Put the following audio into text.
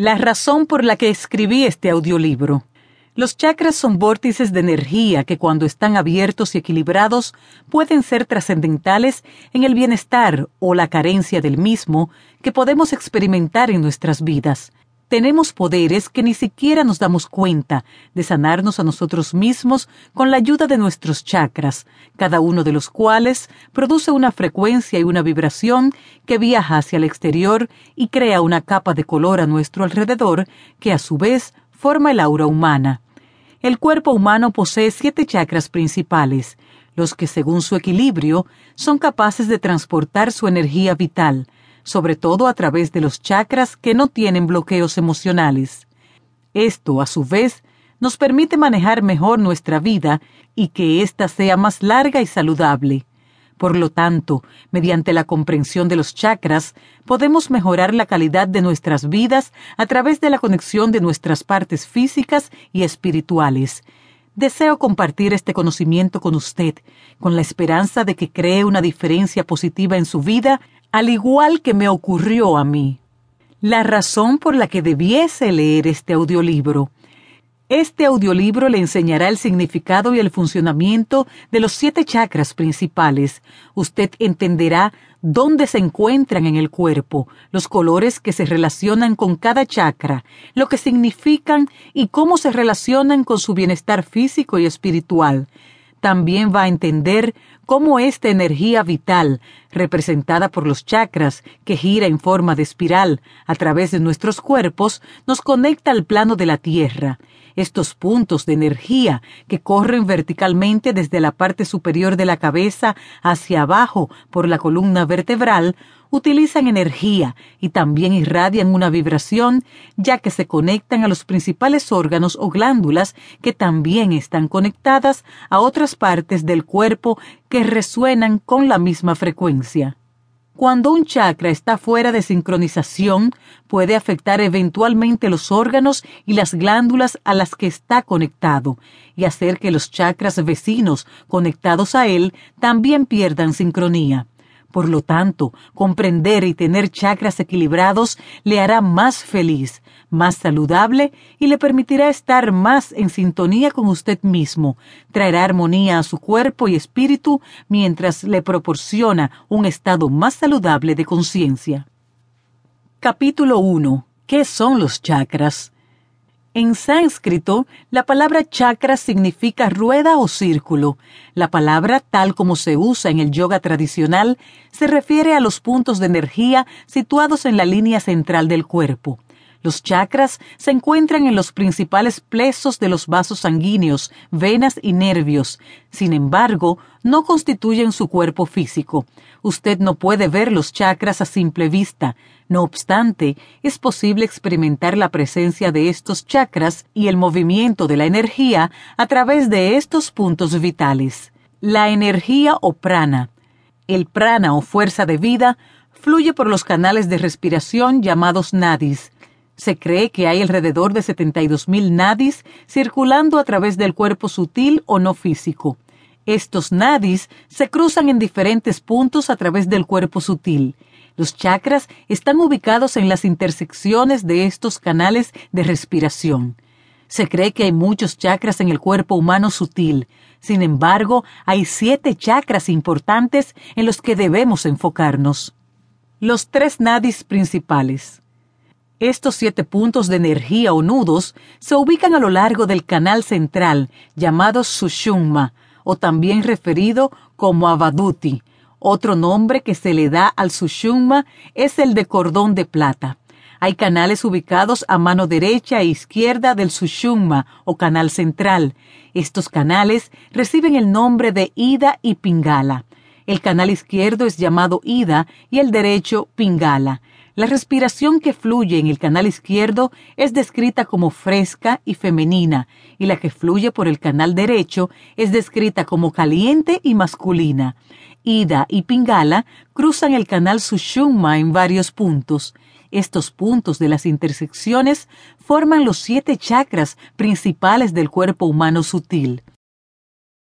La razón por la que escribí este audiolibro. Los chakras son vórtices de energía que cuando están abiertos y equilibrados pueden ser trascendentales en el bienestar o la carencia del mismo que podemos experimentar en nuestras vidas. Tenemos poderes que ni siquiera nos damos cuenta de sanarnos a nosotros mismos con la ayuda de nuestros chakras, cada uno de los cuales produce una frecuencia y una vibración que viaja hacia el exterior y crea una capa de color a nuestro alrededor que a su vez forma el aura humana. El cuerpo humano posee siete chakras principales, los que según su equilibrio son capaces de transportar su energía vital, sobre todo a través de los chakras que no tienen bloqueos emocionales. Esto, a su vez, nos permite manejar mejor nuestra vida y que ésta sea más larga y saludable. Por lo tanto, mediante la comprensión de los chakras, podemos mejorar la calidad de nuestras vidas a través de la conexión de nuestras partes físicas y espirituales. Deseo compartir este conocimiento con usted, con la esperanza de que cree una diferencia positiva en su vida al igual que me ocurrió a mí. La razón por la que debiese leer este audiolibro. Este audiolibro le enseñará el significado y el funcionamiento de los siete chakras principales. Usted entenderá dónde se encuentran en el cuerpo, los colores que se relacionan con cada chakra, lo que significan y cómo se relacionan con su bienestar físico y espiritual también va a entender cómo esta energía vital, representada por los chakras, que gira en forma de espiral a través de nuestros cuerpos, nos conecta al plano de la Tierra. Estos puntos de energía que corren verticalmente desde la parte superior de la cabeza hacia abajo por la columna vertebral utilizan energía y también irradian una vibración, ya que se conectan a los principales órganos o glándulas que también están conectadas a otras partes del cuerpo que resuenan con la misma frecuencia. Cuando un chakra está fuera de sincronización, puede afectar eventualmente los órganos y las glándulas a las que está conectado, y hacer que los chakras vecinos conectados a él también pierdan sincronía. Por lo tanto, comprender y tener chakras equilibrados le hará más feliz, más saludable y le permitirá estar más en sintonía con usted mismo, traerá armonía a su cuerpo y espíritu mientras le proporciona un estado más saludable de conciencia. Capítulo 1. ¿Qué son los chakras? En sánscrito, la palabra chakra significa rueda o círculo. La palabra, tal como se usa en el yoga tradicional, se refiere a los puntos de energía situados en la línea central del cuerpo. Los chakras se encuentran en los principales plexos de los vasos sanguíneos, venas y nervios. Sin embargo, no constituyen su cuerpo físico. Usted no puede ver los chakras a simple vista. No obstante, es posible experimentar la presencia de estos chakras y el movimiento de la energía a través de estos puntos vitales. La energía o prana. El prana o fuerza de vida fluye por los canales de respiración llamados nadis. Se cree que hay alrededor de 72.000 nadis circulando a través del cuerpo sutil o no físico. Estos nadis se cruzan en diferentes puntos a través del cuerpo sutil. Los chakras están ubicados en las intersecciones de estos canales de respiración. Se cree que hay muchos chakras en el cuerpo humano sutil. Sin embargo, hay siete chakras importantes en los que debemos enfocarnos. Los tres nadis principales. Estos siete puntos de energía o nudos se ubican a lo largo del canal central, llamado Sushumma, o también referido como Avaduti. Otro nombre que se le da al Sushumma es el de cordón de plata. Hay canales ubicados a mano derecha e izquierda del Sushumma o canal central. Estos canales reciben el nombre de Ida y Pingala. El canal izquierdo es llamado Ida y el derecho Pingala. La respiración que fluye en el canal izquierdo es descrita como fresca y femenina, y la que fluye por el canal derecho es descrita como caliente y masculina. Ida y Pingala cruzan el canal Sushumma en varios puntos. Estos puntos de las intersecciones forman los siete chakras principales del cuerpo humano sutil.